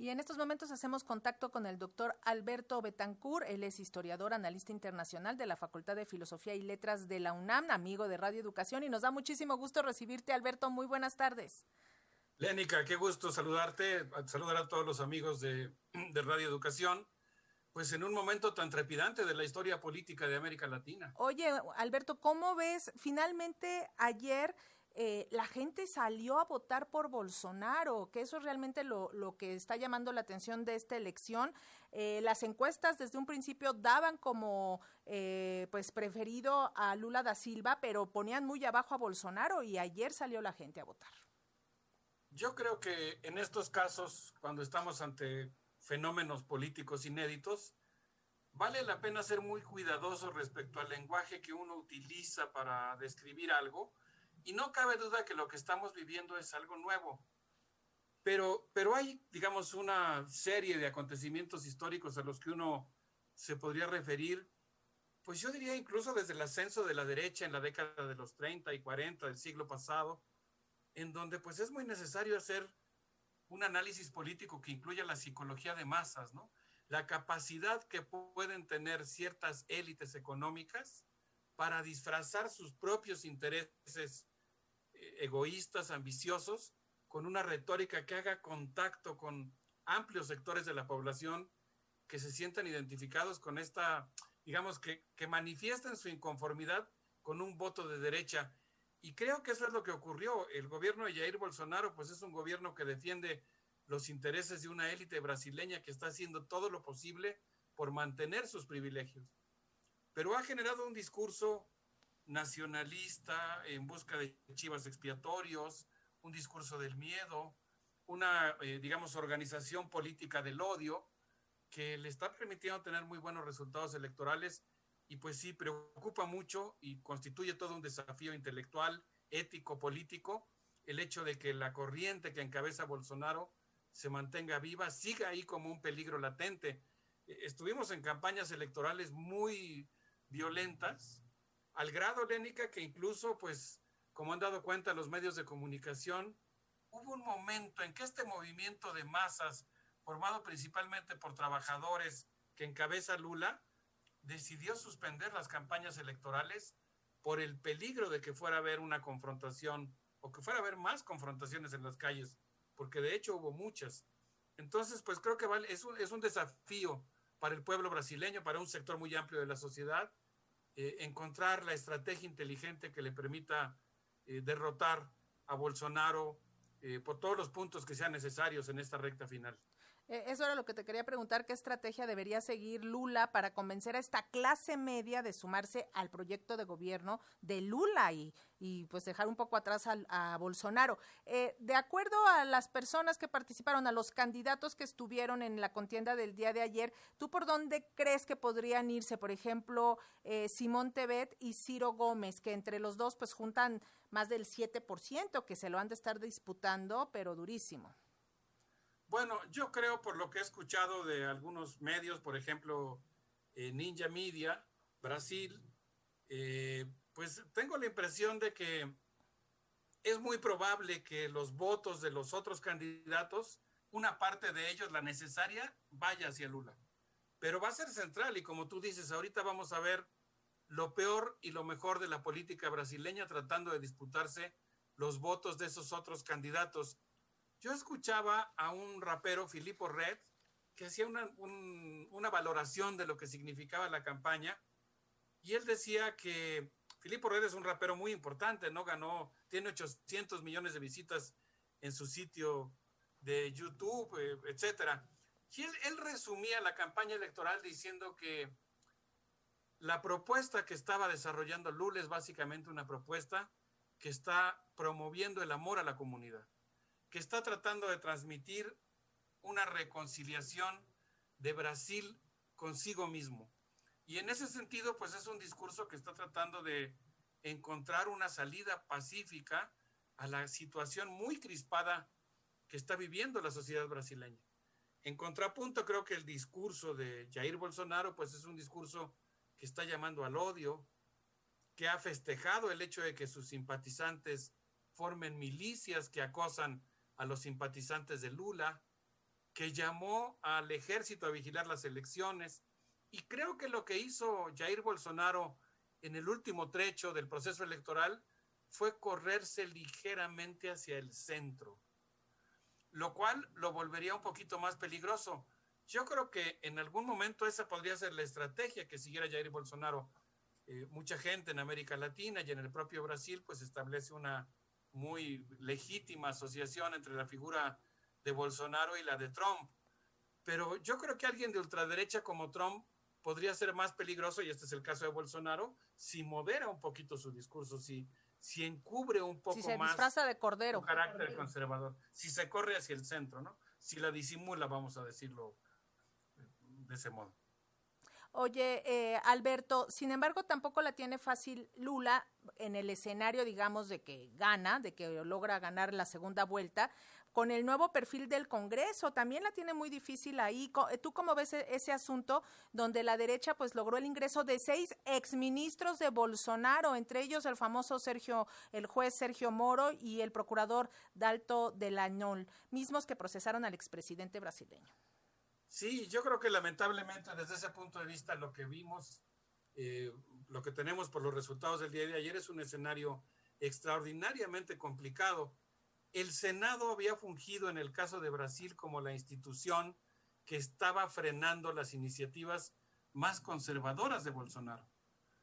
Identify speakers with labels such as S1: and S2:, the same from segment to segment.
S1: Y en estos momentos hacemos contacto con el doctor Alberto Betancourt. Él es historiador, analista internacional de la Facultad de Filosofía y Letras de la UNAM, amigo de Radio Educación. Y nos da muchísimo gusto recibirte, Alberto. Muy buenas tardes.
S2: Lénica, qué gusto saludarte, saludar a todos los amigos de, de Radio Educación pues en un momento tan trepidante de la historia política de América Latina.
S1: Oye, Alberto, ¿cómo ves? Finalmente ayer eh, la gente salió a votar por Bolsonaro, que eso es realmente lo, que está llamando la atención de esta elección. Eh, las encuestas desde un principio daban como eh, pues preferido a Lula da Silva, pero ponían muy abajo a Bolsonaro y ayer salió la gente a votar.
S2: Yo creo que en estos casos, cuando estamos ante fenómenos políticos inéditos, vale la pena ser muy cuidadoso respecto al lenguaje que uno utiliza para describir algo y no cabe duda que lo que estamos viviendo es algo nuevo. Pero, pero hay, digamos, una serie de acontecimientos históricos a los que uno se podría referir, pues yo diría incluso desde el ascenso de la derecha en la década de los 30 y 40 del siglo pasado, en donde pues es muy necesario hacer un análisis político que incluya la psicología de masas, ¿no? La capacidad que pueden tener ciertas élites económicas para disfrazar sus propios intereses egoístas, ambiciosos, con una retórica que haga contacto con amplios sectores de la población que se sientan identificados con esta, digamos, que, que manifiesten su inconformidad con un voto de derecha. Y creo que eso es lo que ocurrió. El gobierno de Jair Bolsonaro, pues es un gobierno que defiende los intereses de una élite brasileña que está haciendo todo lo posible por mantener sus privilegios. Pero ha generado un discurso nacionalista en busca de chivas expiatorios, un discurso del miedo, una, eh, digamos, organización política del odio que le está permitiendo tener muy buenos resultados electorales y pues sí, preocupa mucho y constituye todo un desafío intelectual, ético, político, el hecho de que la corriente que encabeza Bolsonaro se mantenga viva, siga ahí como un peligro latente. Eh, estuvimos en campañas electorales muy violentas, al grado, Lénica, que incluso, pues, como han dado cuenta los medios de comunicación, hubo un momento en que este movimiento de masas, formado principalmente por trabajadores que encabeza Lula, decidió suspender las campañas electorales por el peligro de que fuera a haber una confrontación o que fuera a haber más confrontaciones en las calles, porque de hecho hubo muchas. Entonces, pues creo que vale, es, un, es un desafío para el pueblo brasileño, para un sector muy amplio de la sociedad, eh, encontrar la estrategia inteligente que le permita eh, derrotar a Bolsonaro eh, por todos los puntos que sean necesarios en esta recta final.
S1: Eh, eso era lo que te quería preguntar, ¿qué estrategia debería seguir Lula para convencer a esta clase media de sumarse al proyecto de gobierno de Lula y, y pues dejar un poco atrás a, Bolsonaro? Eh, de acuerdo a las personas que participaron, a los candidatos que estuvieron en la contienda del día de ayer, ¿tú por dónde crees que podrían irse? Por ejemplo, eh, Simón Tebet y Ciro Gómez, que entre los dos pues juntan más del 7%, que se lo han de estar disputando, pero durísimo.
S2: Bueno, yo creo por lo que he escuchado de algunos medios, por ejemplo, eh, Ninja Media, Brasil, eh, pues tengo la impresión de que es muy probable que los votos de los otros candidatos, una parte de ellos, la necesaria, vaya hacia Lula. Pero va a ser central y como tú dices, ahorita vamos a ver lo peor y lo mejor de la política brasileña tratando de disputarse los votos de esos otros candidatos yo escuchaba a un rapero, Filippo Red, que hacía una, valoración de lo que significaba la campaña, y él decía que Filippo Red es un rapero muy importante, ¿no? Ganó, tiene 800 millones de visitas en su sitio de YouTube, eh, etcétera. Y él, él resumía la campaña electoral diciendo que la propuesta que estaba desarrollando Lula es básicamente una propuesta que está promoviendo el amor a la comunidad que está tratando de transmitir una reconciliación de Brasil consigo mismo. Y en ese sentido, pues es un discurso que está tratando de encontrar una salida pacífica a la situación muy crispada que está viviendo la sociedad brasileña. En contrapunto, creo que el discurso de Jair Bolsonaro, pues es un discurso que está llamando al odio, que ha festejado el hecho de que sus simpatizantes formen milicias que acosan a los simpatizantes de Lula, que llamó al ejército a vigilar las elecciones. Y creo que lo que hizo Jair Bolsonaro en el último trecho del proceso electoral fue correrse ligeramente hacia el centro, lo cual lo volvería un poquito más peligroso. Yo creo que en algún momento esa podría ser la estrategia que siguiera Jair Bolsonaro. Eh, mucha gente en América Latina y en el propio Brasil pues establece una muy legítima asociación entre la figura de Bolsonaro y la de Trump. Pero yo creo que alguien de ultraderecha como Trump podría ser más peligroso, y este es el caso de Bolsonaro, si modera un poquito su discurso, si, si encubre un poco
S1: si se
S2: más
S1: disfraza de cordero.
S2: su carácter conservador, si se corre hacia el centro, ¿no? Si la disimula, vamos a decirlo de ese modo.
S1: Oye, eh, Alberto, sin embargo, tampoco la tiene fácil Lula en el escenario, digamos, de que gana, de que logra ganar la segunda vuelta, con el nuevo perfil del Congreso. También la tiene muy difícil ahí. Eh, ¿Tú cómo ves e-, ese asunto donde la derecha pues logró el ingreso de seis exministros de Bolsonaro, entre ellos el famoso Sergio, el juez Sergio Moro y el procurador Dalto de Lañol, mismos que procesaron al expresidente brasileño?
S2: Sí, yo creo que lamentablemente desde ese punto de vista lo que vimos, eh, lo que tenemos por los resultados del día de ayer es un escenario extraordinariamente complicado. El Senado había fungido en el caso de Brasil como la institución que estaba frenando las iniciativas más conservadoras de Bolsonaro.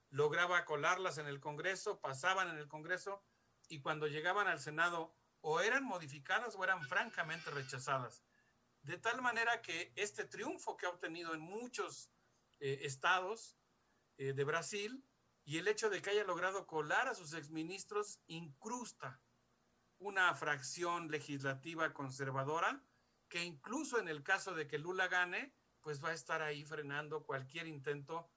S2: Lograba colarlas en el Congreso, pasaban en el Congreso y cuando llegaban al Senado o eran modificadas o eran francamente rechazadas. De tal manera que este triunfo que ha obtenido en muchos eh, estados eh, de Brasil y el hecho de que haya logrado colar a sus exministros incrusta una fracción legislativa conservadora que incluso en el caso de que Lula gane, pues va a estar ahí frenando cualquier intento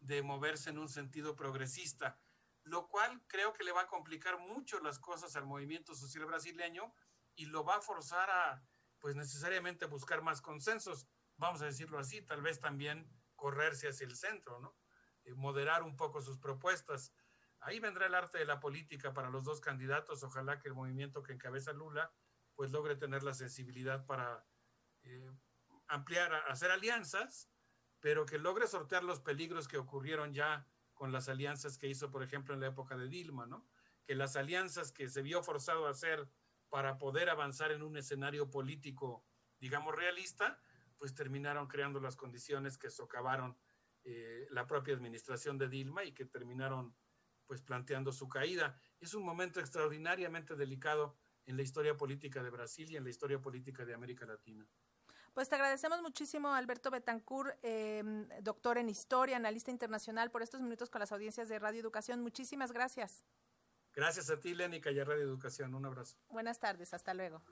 S2: de moverse en un sentido progresista, lo cual creo que le va a complicar mucho las cosas al movimiento social brasileño y lo va a forzar a pues necesariamente buscar más consensos, vamos a decirlo así, tal vez también correrse hacia el centro, ¿no? Eh, moderar un poco sus propuestas. Ahí vendrá el arte de la política para los dos candidatos. Ojalá que el movimiento que encabeza Lula pues logre tener la sensibilidad para eh, ampliar, hacer alianzas, pero que logre sortear los peligros que ocurrieron ya con las alianzas que hizo, por ejemplo, en la época de Dilma, ¿no? Que las alianzas que se vio forzado a hacer para poder avanzar en un escenario político, digamos, realista, pues terminaron creando las condiciones que socavaron eh, la propia administración de Dilma y que terminaron pues planteando su caída. Es un momento extraordinariamente delicado en la historia política de Brasil y en la historia política de América Latina.
S1: Pues te agradecemos muchísimo, Alberto Betancourt, em, doctor en historia, analista internacional, por estos minutos con las audiencias de Radio Educación. Muchísimas gracias.
S2: Gracias a ti, Lénica, y a Radio Educación. Un abrazo.
S1: Buenas tardes, hasta luego.